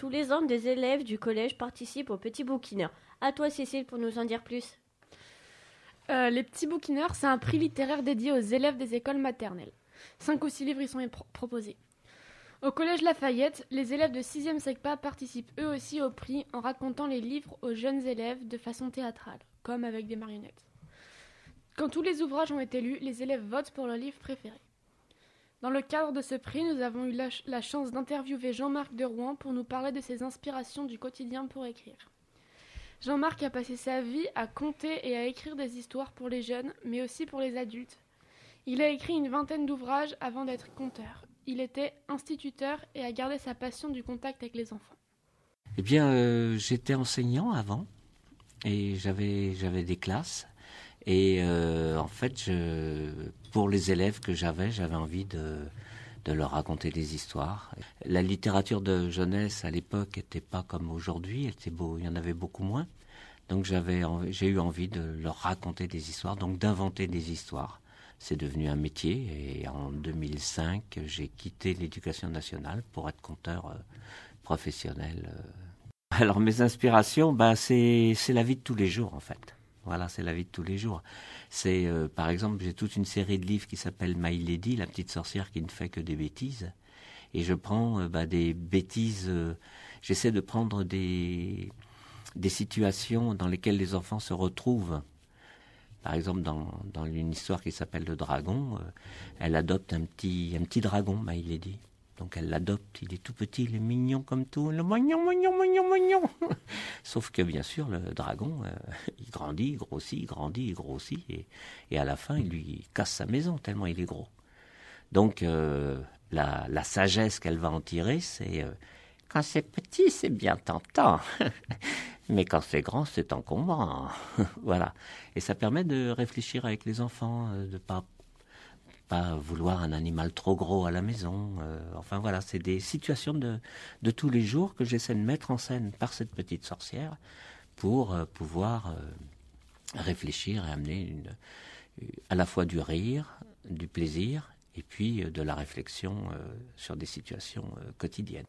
Tous les ans, des élèves du collège participent aux petits bouquineurs. À toi, Cécile, pour nous en dire plus. Euh, les petits bouquineurs, c'est un prix littéraire dédié aux élèves des écoles maternelles. Cinq ou six livres y sont proposés. Au collège Lafayette, les élèves de 6e SECPA participent eux aussi au prix en racontant les livres aux jeunes élèves de façon théâtrale, comme avec des marionnettes. Quand tous les ouvrages ont été lus, les élèves votent pour leur livre préféré. Dans le cadre de ce prix, nous avons eu la, chance d'interviewer Jean-Marc de Rouen pour nous parler de ses inspirations du quotidien pour écrire. Jean-Marc a passé sa vie à conter et à écrire des histoires pour les jeunes, mais aussi pour les adultes. Il a écrit une vingtaine d'ouvrages avant d'être conteur. Il était instituteur et a gardé sa passion du contact avec les enfants. Eh bien, euh, j'étais enseignant avant et j'avais j'avais des classes et euh, en fait, je, pour les élèves que j'avais, j'avais envie de, leur raconter des histoires. La littérature de jeunesse à l'époque n'était pas comme aujourd'hui, il y en avait beaucoup moins. Donc j'avais, j'ai eu envie de leur raconter des histoires, donc d'inventer des histoires. C'est devenu un métier et en 2005, j'ai quitté l'éducation nationale pour être conteur euh, professionnel. Euh. Alors mes inspirations, bah, c'est, c'est la vie de tous les jours en fait. Voilà, c'est la vie de tous les jours. C'est, euh, par exemple, j'ai toute une série de livres qui s'appelle My Lady, la petite sorcière qui ne fait que des bêtises. Et je prends euh, bah, des bêtises. Euh, j'essaie de prendre des des situations dans lesquelles les enfants se retrouvent. Par exemple, dans, dans une histoire qui s'appelle Le Dragon, elle adopte un petit un petit dragon, My Lady. Donc elle l'adopte, il est tout petit, il est mignon comme tout, le mignon, mignon, mignon, mignon. Sauf que bien sûr, le dragon, euh, il grandit, il grossit, il grandit, il grossit, et, à la fin, il lui casse sa maison tellement il est gros. Donc euh, la, la, sagesse qu'elle va en tirer, c'est euh, quand c'est petit, c'est bien tentant, mais quand c'est grand, c'est encombrant. voilà. Et ça permet de réfléchir avec les enfants, de pas pas vouloir un animal trop gros à la maison. Euh, enfin voilà, c'est des situations de, tous les jours que j'essaie de mettre en scène par cette petite sorcière pour euh, pouvoir euh, réfléchir et amener à la fois du rire, du plaisir et puis de la réflexion sur des situations quotidiennes.